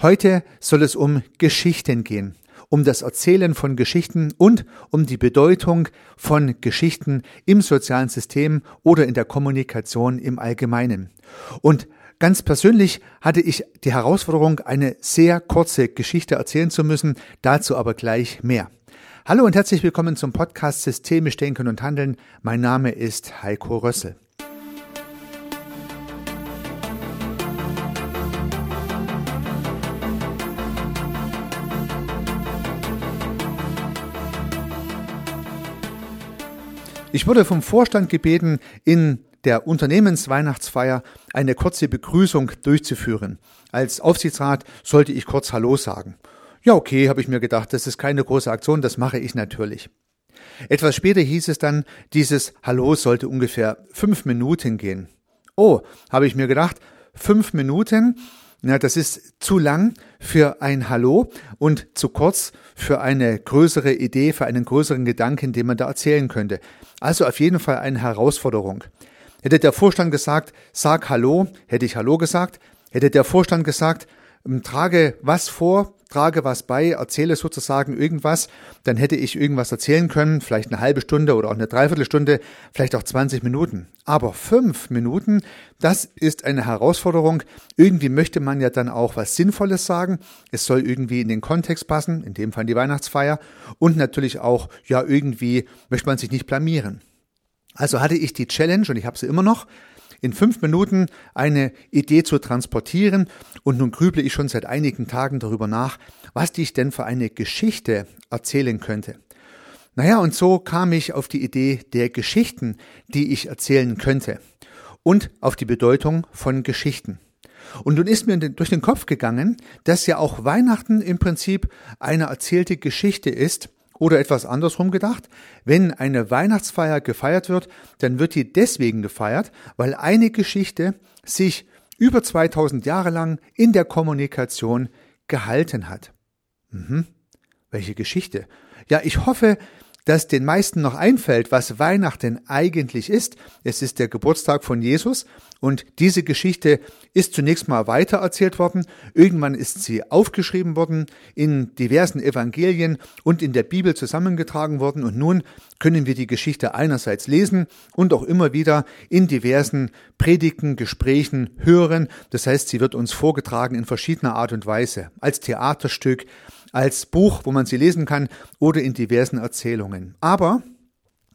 Heute soll es um Geschichten gehen, um das Erzählen von Geschichten und um die Bedeutung von Geschichten im sozialen System oder in der Kommunikation im Allgemeinen. Und Ganz persönlich hatte ich die Herausforderung, eine sehr kurze Geschichte erzählen zu müssen, dazu aber gleich mehr. Hallo und herzlich willkommen zum Podcast Systemisch Denken und Handeln. Mein Name ist Heiko Rössel. Ich wurde vom Vorstand gebeten, in der Unternehmensweihnachtsfeier eine kurze Begrüßung durchzuführen. Als Aufsichtsrat sollte ich kurz Hallo sagen. Ja, okay, habe ich mir gedacht, das ist keine große Aktion, das mache ich natürlich. Etwas später hieß es dann, dieses Hallo sollte ungefähr fünf Minuten gehen. Oh, habe ich mir gedacht, fünf Minuten, na, das ist zu lang für ein Hallo und zu kurz für eine größere Idee, für einen größeren Gedanken, den man da erzählen könnte. Also auf jeden Fall eine Herausforderung. Hätte der Vorstand gesagt, sag Hallo, hätte ich Hallo gesagt. Hätte der Vorstand gesagt, ähm, trage was vor, trage was bei, erzähle sozusagen irgendwas, dann hätte ich irgendwas erzählen können, vielleicht eine halbe Stunde oder auch eine Dreiviertelstunde, vielleicht auch 20 Minuten. Aber fünf Minuten, das ist eine Herausforderung. Irgendwie möchte man ja dann auch was Sinnvolles sagen. Es soll irgendwie in den Kontext passen, in dem Fall die Weihnachtsfeier. Und natürlich auch, ja, irgendwie möchte man sich nicht blamieren. Also hatte ich die Challenge, und ich habe sie immer noch, in fünf Minuten eine Idee zu transportieren und nun grüble ich schon seit einigen Tagen darüber nach, was ich denn für eine Geschichte erzählen könnte. Naja, und so kam ich auf die Idee der Geschichten, die ich erzählen könnte und auf die Bedeutung von Geschichten. Und nun ist mir durch den Kopf gegangen, dass ja auch Weihnachten im Prinzip eine erzählte Geschichte ist, oder etwas andersrum gedacht, wenn eine Weihnachtsfeier gefeiert wird, dann wird die deswegen gefeiert, weil eine Geschichte sich über 2000 Jahre lang in der Kommunikation gehalten hat. Mhm. Welche Geschichte? Ja, ich hoffe, dass den meisten noch einfällt, was Weihnachten eigentlich ist. Es ist der Geburtstag von Jesus und diese Geschichte ist zunächst mal weitererzählt worden. Irgendwann ist sie aufgeschrieben worden, in diversen Evangelien und in der Bibel zusammengetragen worden und nun können wir die Geschichte einerseits lesen und auch immer wieder in diversen Predigten, Gesprächen hören. Das heißt, sie wird uns vorgetragen in verschiedener Art und Weise, als Theaterstück, als Buch, wo man sie lesen kann oder in diversen Erzählungen. Aber,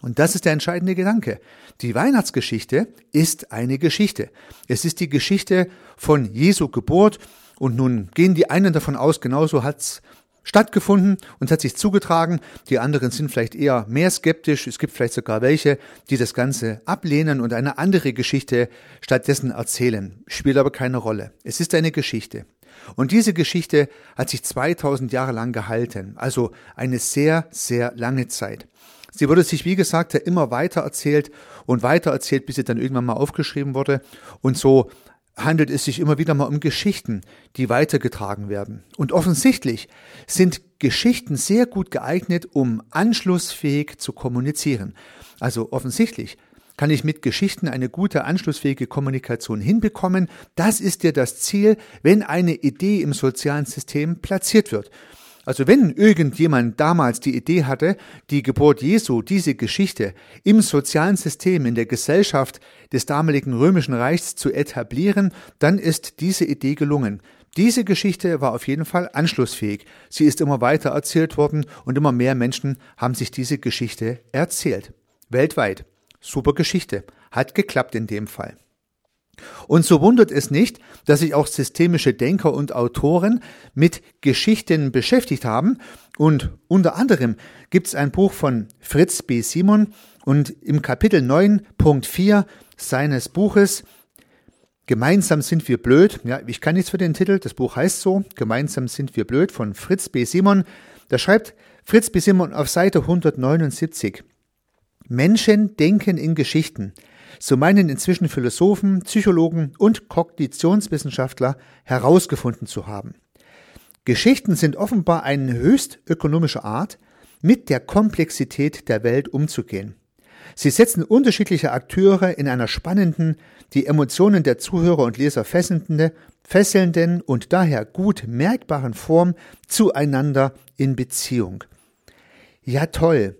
und das ist der entscheidende Gedanke, die Weihnachtsgeschichte ist eine Geschichte. Es ist die Geschichte von Jesu Geburt und nun gehen die einen davon aus, genauso hat's stattgefunden und hat sich zugetragen. Die anderen sind vielleicht eher mehr skeptisch. Es gibt vielleicht sogar welche, die das Ganze ablehnen und eine andere Geschichte stattdessen erzählen. Spielt aber keine Rolle. Es ist eine Geschichte. Und diese Geschichte hat sich 2000 Jahre lang gehalten, also eine sehr, sehr lange Zeit. Sie wurde sich, wie gesagt, immer weiter erzählt und weiter erzählt, bis sie dann irgendwann mal aufgeschrieben wurde. Und so handelt es sich immer wieder mal um Geschichten, die weitergetragen werden. Und offensichtlich sind Geschichten sehr gut geeignet, um anschlussfähig zu kommunizieren. Also offensichtlich kann ich mit Geschichten eine gute anschlussfähige Kommunikation hinbekommen. Das ist ja das Ziel, wenn eine Idee im sozialen System platziert wird. Also wenn irgendjemand damals die Idee hatte, die Geburt Jesu, diese Geschichte im sozialen System, in der Gesellschaft des damaligen römischen Reichs zu etablieren, dann ist diese Idee gelungen. Diese Geschichte war auf jeden Fall anschlussfähig. Sie ist immer weiter erzählt worden und immer mehr Menschen haben sich diese Geschichte erzählt. Weltweit. Super Geschichte. Hat geklappt in dem Fall. Und so wundert es nicht, dass sich auch systemische Denker und Autoren mit Geschichten beschäftigt haben. Und unter anderem gibt es ein Buch von Fritz B. Simon und im Kapitel 9.4 seines Buches Gemeinsam sind wir blöd. Ja, ich kann nichts für den Titel. Das Buch heißt so. Gemeinsam sind wir blöd von Fritz B. Simon. Da schreibt Fritz B. Simon auf Seite 179. Menschen denken in Geschichten. So meinen inzwischen Philosophen, Psychologen und Kognitionswissenschaftler herausgefunden zu haben. Geschichten sind offenbar eine höchst ökonomische Art, mit der Komplexität der Welt umzugehen. Sie setzen unterschiedliche Akteure in einer spannenden, die Emotionen der Zuhörer und Leser fesselnden, fesselnden und daher gut merkbaren Form zueinander in Beziehung. Ja, toll.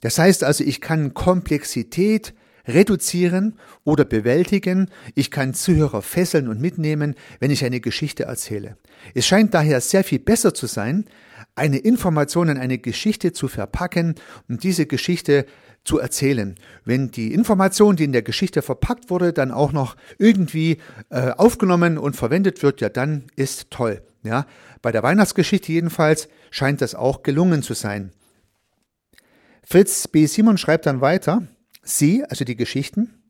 Das heißt also, ich kann Komplexität reduzieren oder bewältigen. Ich kann Zuhörer fesseln und mitnehmen, wenn ich eine Geschichte erzähle. Es scheint daher sehr viel besser zu sein, eine Information in eine Geschichte zu verpacken und diese Geschichte zu erzählen. Wenn die Information, die in der Geschichte verpackt wurde, dann auch noch irgendwie äh, aufgenommen und verwendet wird, ja, dann ist toll. Ja, bei der Weihnachtsgeschichte jedenfalls scheint das auch gelungen zu sein. Fritz B. Simon schreibt dann weiter, Sie, also die Geschichten,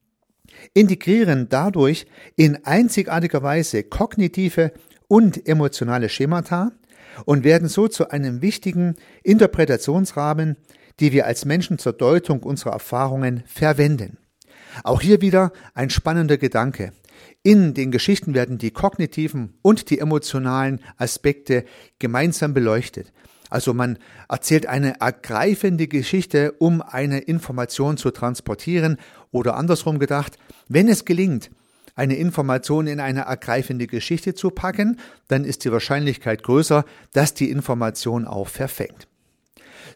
integrieren dadurch in einzigartiger Weise kognitive und emotionale Schemata und werden so zu einem wichtigen Interpretationsrahmen, die wir als Menschen zur Deutung unserer Erfahrungen verwenden. Auch hier wieder ein spannender Gedanke. In den Geschichten werden die kognitiven und die emotionalen Aspekte gemeinsam beleuchtet. Also man erzählt eine ergreifende Geschichte, um eine Information zu transportieren oder andersrum gedacht, wenn es gelingt, eine Information in eine ergreifende Geschichte zu packen, dann ist die Wahrscheinlichkeit größer, dass die Information auch verfängt.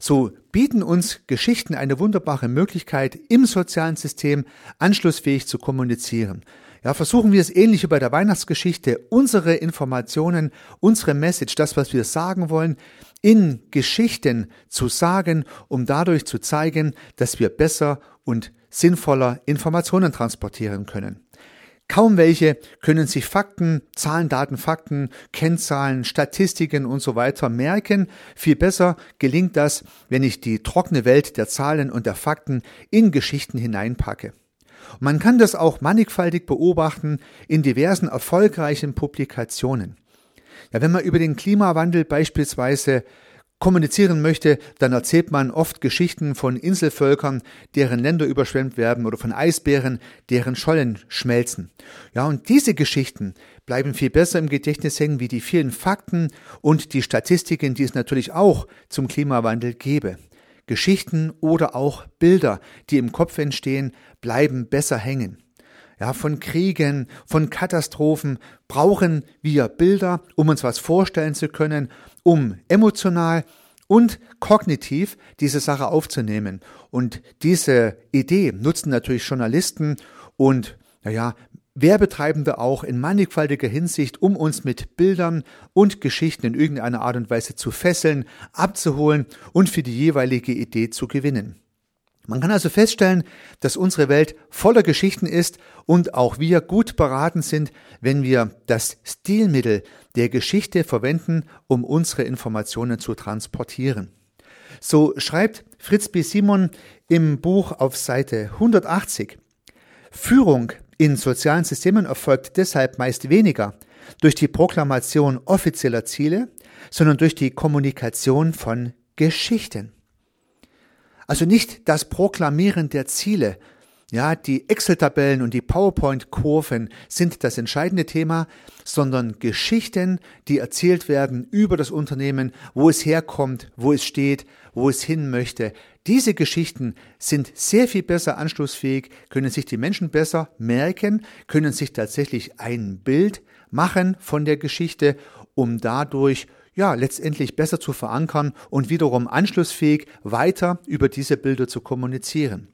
So bieten uns Geschichten eine wunderbare Möglichkeit, im sozialen System anschlussfähig zu kommunizieren. Ja, versuchen wir es ähnlich wie bei der Weihnachtsgeschichte, unsere Informationen, unsere Message, das, was wir sagen wollen, in Geschichten zu sagen, um dadurch zu zeigen, dass wir besser und sinnvoller Informationen transportieren können. Kaum welche können sich Fakten, Zahlen, Daten, Fakten, Kennzahlen, Statistiken und so weiter merken. Viel besser gelingt das, wenn ich die trockene Welt der Zahlen und der Fakten in Geschichten hineinpacke. Man kann das auch mannigfaltig beobachten in diversen erfolgreichen Publikationen. Ja, wenn man über den Klimawandel beispielsweise kommunizieren möchte, dann erzählt man oft Geschichten von Inselvölkern, deren Länder überschwemmt werden oder von Eisbären, deren Schollen schmelzen. Ja, und diese Geschichten bleiben viel besser im Gedächtnis hängen wie die vielen Fakten und die Statistiken, die es natürlich auch zum Klimawandel gäbe. Geschichten oder auch Bilder, die im Kopf entstehen, bleiben besser hängen. Ja, von Kriegen, von Katastrophen brauchen wir Bilder, um uns was vorstellen zu können, um emotional und kognitiv diese Sache aufzunehmen. Und diese Idee nutzen natürlich Journalisten und naja, Werbetreibende auch in mannigfaltiger Hinsicht, um uns mit Bildern und Geschichten in irgendeiner Art und Weise zu fesseln, abzuholen und für die jeweilige Idee zu gewinnen. Man kann also feststellen, dass unsere Welt voller Geschichten ist und auch wir gut beraten sind, wenn wir das Stilmittel der Geschichte verwenden, um unsere Informationen zu transportieren. So schreibt Fritz B. Simon im Buch auf Seite 180. Führung in sozialen Systemen erfolgt deshalb meist weniger durch die Proklamation offizieller Ziele, sondern durch die Kommunikation von Geschichten. Also nicht das Proklamieren der Ziele, ja, die Excel-Tabellen und die PowerPoint-Kurven sind das entscheidende Thema, sondern Geschichten, die erzählt werden über das Unternehmen, wo es herkommt, wo es steht, wo es hin möchte. Diese Geschichten sind sehr viel besser anschlussfähig, können sich die Menschen besser merken, können sich tatsächlich ein Bild machen von der Geschichte, um dadurch ja, letztendlich besser zu verankern und wiederum anschlussfähig weiter über diese Bilder zu kommunizieren.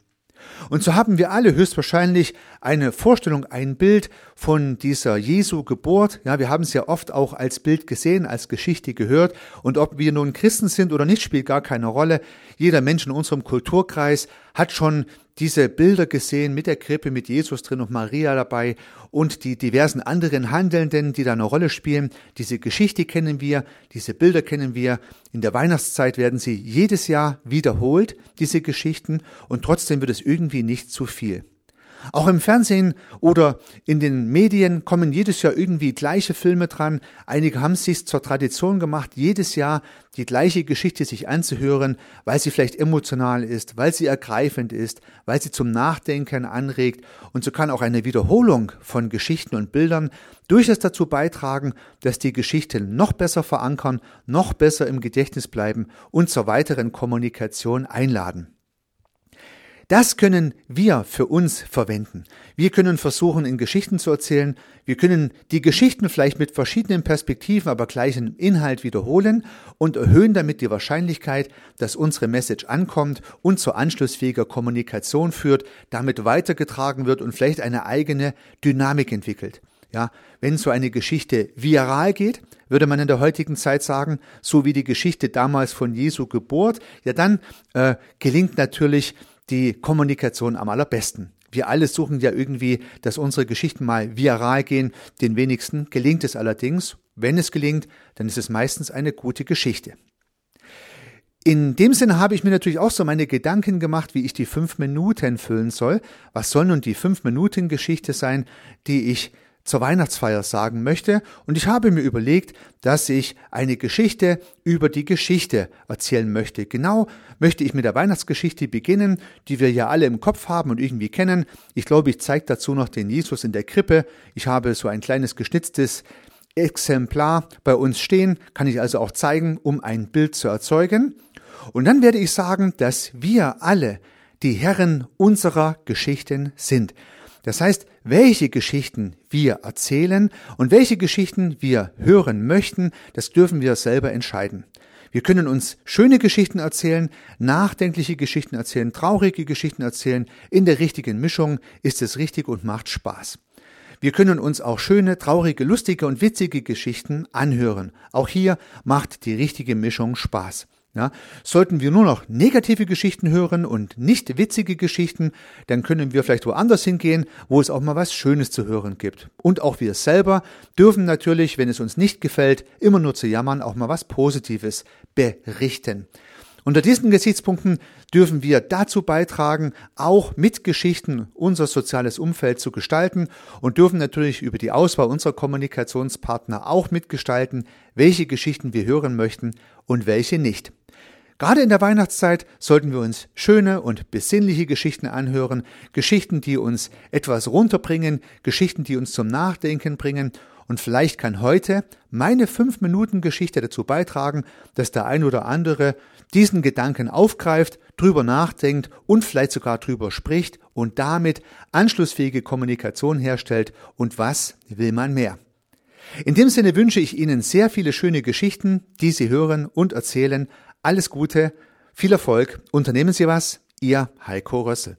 Und so haben wir alle höchstwahrscheinlich eine Vorstellung, ein Bild von dieser Jesu Geburt. Ja, wir haben es ja oft auch als Bild gesehen, als Geschichte gehört. Und ob wir nun Christen sind oder nicht, spielt gar keine Rolle. Jeder Mensch in unserem Kulturkreis hat schon diese Bilder gesehen mit der Krippe, mit Jesus drin und Maria dabei und die diversen anderen Handelnden, die da eine Rolle spielen. Diese Geschichte kennen wir, diese Bilder kennen wir. In der Weihnachtszeit werden sie jedes Jahr wiederholt, diese Geschichten, und trotzdem wird es irgendwie nicht zu viel. Auch im Fernsehen oder in den Medien kommen jedes Jahr irgendwie gleiche Filme dran. Einige haben es sich zur Tradition gemacht, jedes Jahr die gleiche Geschichte sich anzuhören, weil sie vielleicht emotional ist, weil sie ergreifend ist, weil sie zum Nachdenken anregt. Und so kann auch eine Wiederholung von Geschichten und Bildern durchaus dazu beitragen, dass die Geschichten noch besser verankern, noch besser im Gedächtnis bleiben und zur weiteren Kommunikation einladen. Das können wir für uns verwenden. Wir können versuchen, in Geschichten zu erzählen. Wir können die Geschichten vielleicht mit verschiedenen Perspektiven, aber gleichen Inhalt wiederholen und erhöhen damit die Wahrscheinlichkeit, dass unsere Message ankommt und zur anschlussfähiger Kommunikation führt, damit weitergetragen wird und vielleicht eine eigene Dynamik entwickelt. Ja, wenn so eine Geschichte viral geht, würde man in der heutigen Zeit sagen, so wie die Geschichte damals von Jesu Geburt, ja dann äh, gelingt natürlich die Kommunikation am allerbesten. Wir alle suchen ja irgendwie, dass unsere Geschichten mal viral gehen. Den wenigsten gelingt es allerdings. Wenn es gelingt, dann ist es meistens eine gute Geschichte. In dem Sinne habe ich mir natürlich auch so meine Gedanken gemacht, wie ich die fünf Minuten füllen soll. Was soll nun die fünf Minuten Geschichte sein, die ich zur Weihnachtsfeier sagen möchte. Und ich habe mir überlegt, dass ich eine Geschichte über die Geschichte erzählen möchte. Genau möchte ich mit der Weihnachtsgeschichte beginnen, die wir ja alle im Kopf haben und irgendwie kennen. Ich glaube, ich zeige dazu noch den Jesus in der Krippe. Ich habe so ein kleines geschnitztes Exemplar bei uns stehen, kann ich also auch zeigen, um ein Bild zu erzeugen. Und dann werde ich sagen, dass wir alle die Herren unserer Geschichten sind. Das heißt, welche Geschichten wir erzählen und welche Geschichten wir hören möchten, das dürfen wir selber entscheiden. Wir können uns schöne Geschichten erzählen, nachdenkliche Geschichten erzählen, traurige Geschichten erzählen. In der richtigen Mischung ist es richtig und macht Spaß. Wir können uns auch schöne, traurige, lustige und witzige Geschichten anhören. Auch hier macht die richtige Mischung Spaß. Ja, sollten wir nur noch negative Geschichten hören und nicht witzige Geschichten, dann können wir vielleicht woanders hingehen, wo es auch mal was Schönes zu hören gibt. Und auch wir selber dürfen natürlich, wenn es uns nicht gefällt, immer nur zu jammern, auch mal was Positives berichten. Unter diesen Gesichtspunkten dürfen wir dazu beitragen, auch mit Geschichten unser soziales Umfeld zu gestalten und dürfen natürlich über die Auswahl unserer Kommunikationspartner auch mitgestalten, welche Geschichten wir hören möchten und welche nicht. Gerade in der Weihnachtszeit sollten wir uns schöne und besinnliche Geschichten anhören, Geschichten, die uns etwas runterbringen, Geschichten, die uns zum Nachdenken bringen und vielleicht kann heute meine 5 Minuten Geschichte dazu beitragen, dass der ein oder andere diesen Gedanken aufgreift, drüber nachdenkt und vielleicht sogar drüber spricht und damit anschlussfähige Kommunikation herstellt. Und was will man mehr? In dem Sinne wünsche ich Ihnen sehr viele schöne Geschichten, die Sie hören und erzählen, alles Gute, viel Erfolg, unternehmen Sie was, Ihr Heiko Rössel.